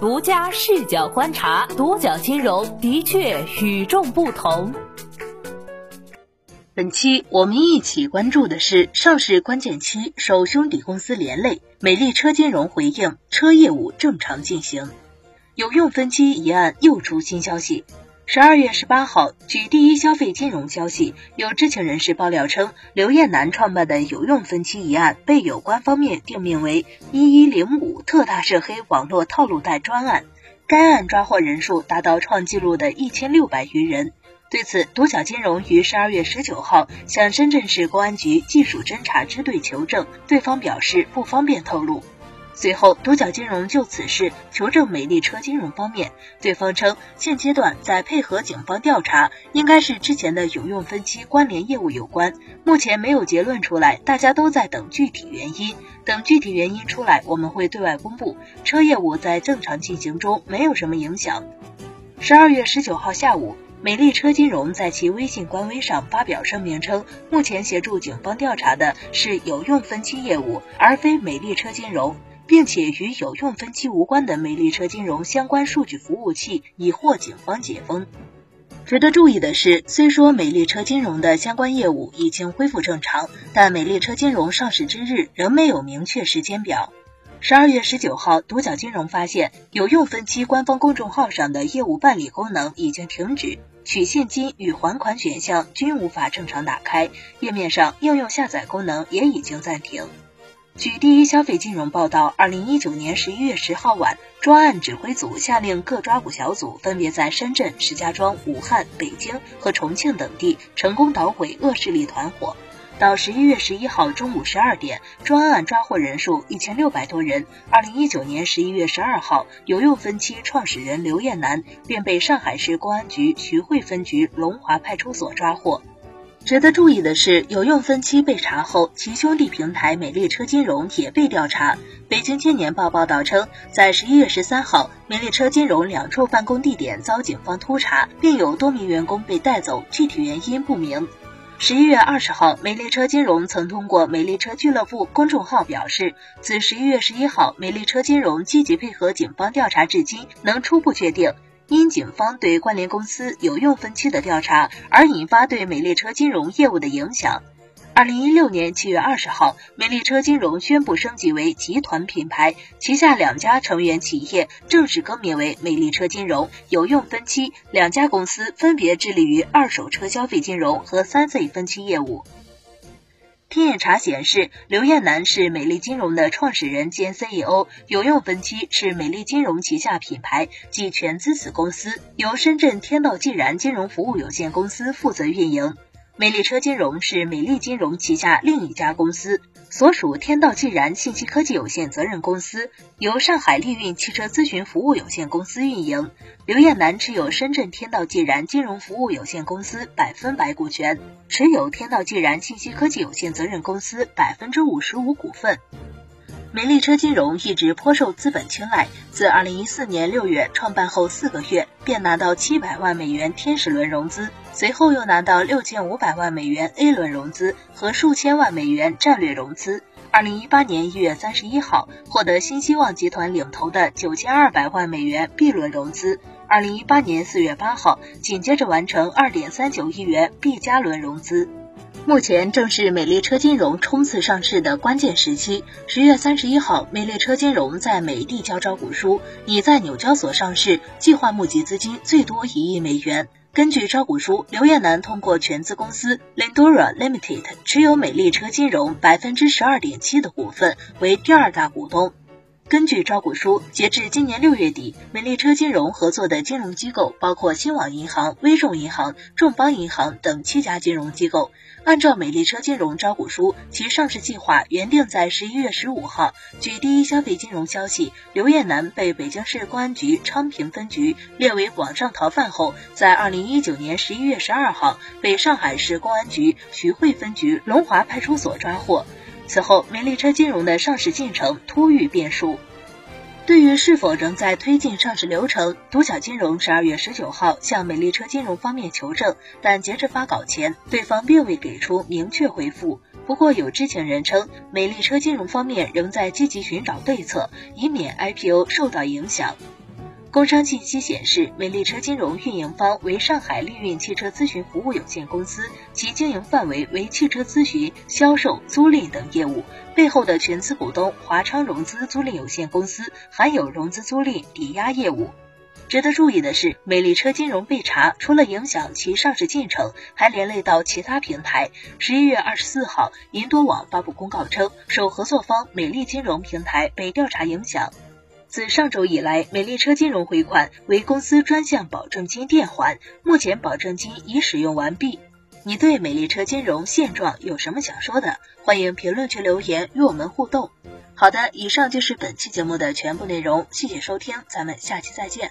独家视角观察，独角金融的确与众不同。本期我们一起关注的是上市关键期受兄弟公司连累，美丽车金融回应车业务正常进行，有用分期一案又出新消息。十二月十八号，据第一消费金融消息，有知情人士爆料称，刘艳楠创办的有用分期一案被有关方面定名为“一一零五特大涉黑网络套路贷专案”，该案抓获人数达到创纪录的一千六百余人。对此，独角金融于十二月十九号向深圳市公安局技术侦查支队求证，对方表示不方便透露。随后，独角金融就此事求证美丽车金融方面，对方称现阶段在配合警方调查，应该是之前的有用分期关联业务有关，目前没有结论出来，大家都在等具体原因，等具体原因出来，我们会对外公布。车业务在正常进行中，没有什么影响。十二月十九号下午，美丽车金融在其微信官微上发表声明称，目前协助警方调查的是有用分期业务，而非美丽车金融。并且与有用分期无关的美丽车金融相关数据服务器已获警方解封。值得注意的是，虽说美丽车金融的相关业务已经恢复正常，但美丽车金融上市之日仍没有明确时间表。十二月十九号，独角金融发现有用分期官方公众号上的业务办理功能已经停止，取现金与还款选项均无法正常打开，页面上应用下载功能也已经暂停。据第一消费金融报道，二零一九年十一月十号晚，专案指挥组下令各抓捕小组分别在深圳、石家庄、武汉、北京和重庆等地成功捣毁恶势力团伙。到十一月十一号中午十二点，专案抓获人数一千六百多人。二零一九年十一月十二号，有用分期创始人刘艳南便被上海市公安局徐汇分局龙华派出所抓获。值得注意的是，有用分期被查后，其兄弟平台美丽车金融也被调查。北京青年报报道称，在十一月十三号，美丽车金融两处办公地点遭警方突查，并有多名员工被带走，具体原因不明。十一月二十号，美丽车金融曾通过美丽车俱乐部公众号表示，自十一月十一号，美丽车金融积极配合警方调查至今，能初步确定。因警方对关联公司有用分期的调查而引发对美丽车金融业务的影响。二零一六年七月二十号，美丽车金融宣布升级为集团品牌，旗下两家成员企业正式更名为美丽车金融有用分期，两家公司分别致力于二手车消费金融和三 C 分期业务。天眼查显示，刘燕南是美丽金融的创始人兼 CEO，有用分期是美丽金融旗下品牌及全资子公司，由深圳天道既然金融服务有限公司负责运营。美丽车金融是美丽金融旗下另一家公司。所属天道既然信息科技有限责任公司由上海利运汽车咨询服务有限公司运营，刘艳楠持有深圳天道既然金融服务有限公司百分百股权，持有天道既然信息科技有限责任公司百分之五十五股份。美丽车金融一直颇受资本青睐，自二零一四年六月创办后四个月便拿到七百万美元天使轮融资，随后又拿到六千五百万美元 A 轮融资和数千万美元战略融资。二零一八年一月三十一号获得新希望集团领投的九千二百万美元 B 轮融资。二零一八年四月八号紧接着完成二点三九亿元 B 加轮融资。目前正是美丽车金融冲刺上市的关键时期。十月三十一号，美丽车金融在美递交招股书，拟在纽交所上市，计划募集资金最多一亿美元。根据招股书，刘艳南通过全资公司 Lindora Limited 持有美丽车金融百分之十二点七的股份，为第二大股东。根据招股书，截至今年六月底，美丽车金融合作的金融机构包括新网银行、微众银行、众邦银行等七家金融机构。按照美丽车金融招股书，其上市计划原定在十一月十五号。据第一消费金融消息，刘艳楠被北京市公安局昌平分局列为网上逃犯后，在二零一九年十一月十二号被上海市公安局徐汇分局龙华派出所抓获。此后，美丽车金融的上市进程突遇变数。对于是否仍在推进上市流程，独角金融十二月十九号向美丽车金融方面求证，但截至发稿前，对方并未给出明确回复。不过，有知情人称，美丽车金融方面仍在积极寻找对策，以免 IPO 受到影响。工商信息显示，美丽车金融运营方为上海利运汽车咨询服务有限公司，其经营范围为汽车咨询、销售、租赁等业务。背后的全资股东华昌融资租赁有限公司含有融资租赁、抵押业务。值得注意的是，美丽车金融被查，除了影响其上市进程，还连累到其他平台。十一月二十四号，银多网发布公告称，首合作方美丽金融平台被调查影响。自上周以来，美丽车金融回款为公司专项保证金垫还，目前保证金已使用完毕。你对美丽车金融现状有什么想说的？欢迎评论区留言与我们互动。好的，以上就是本期节目的全部内容，谢谢收听，咱们下期再见。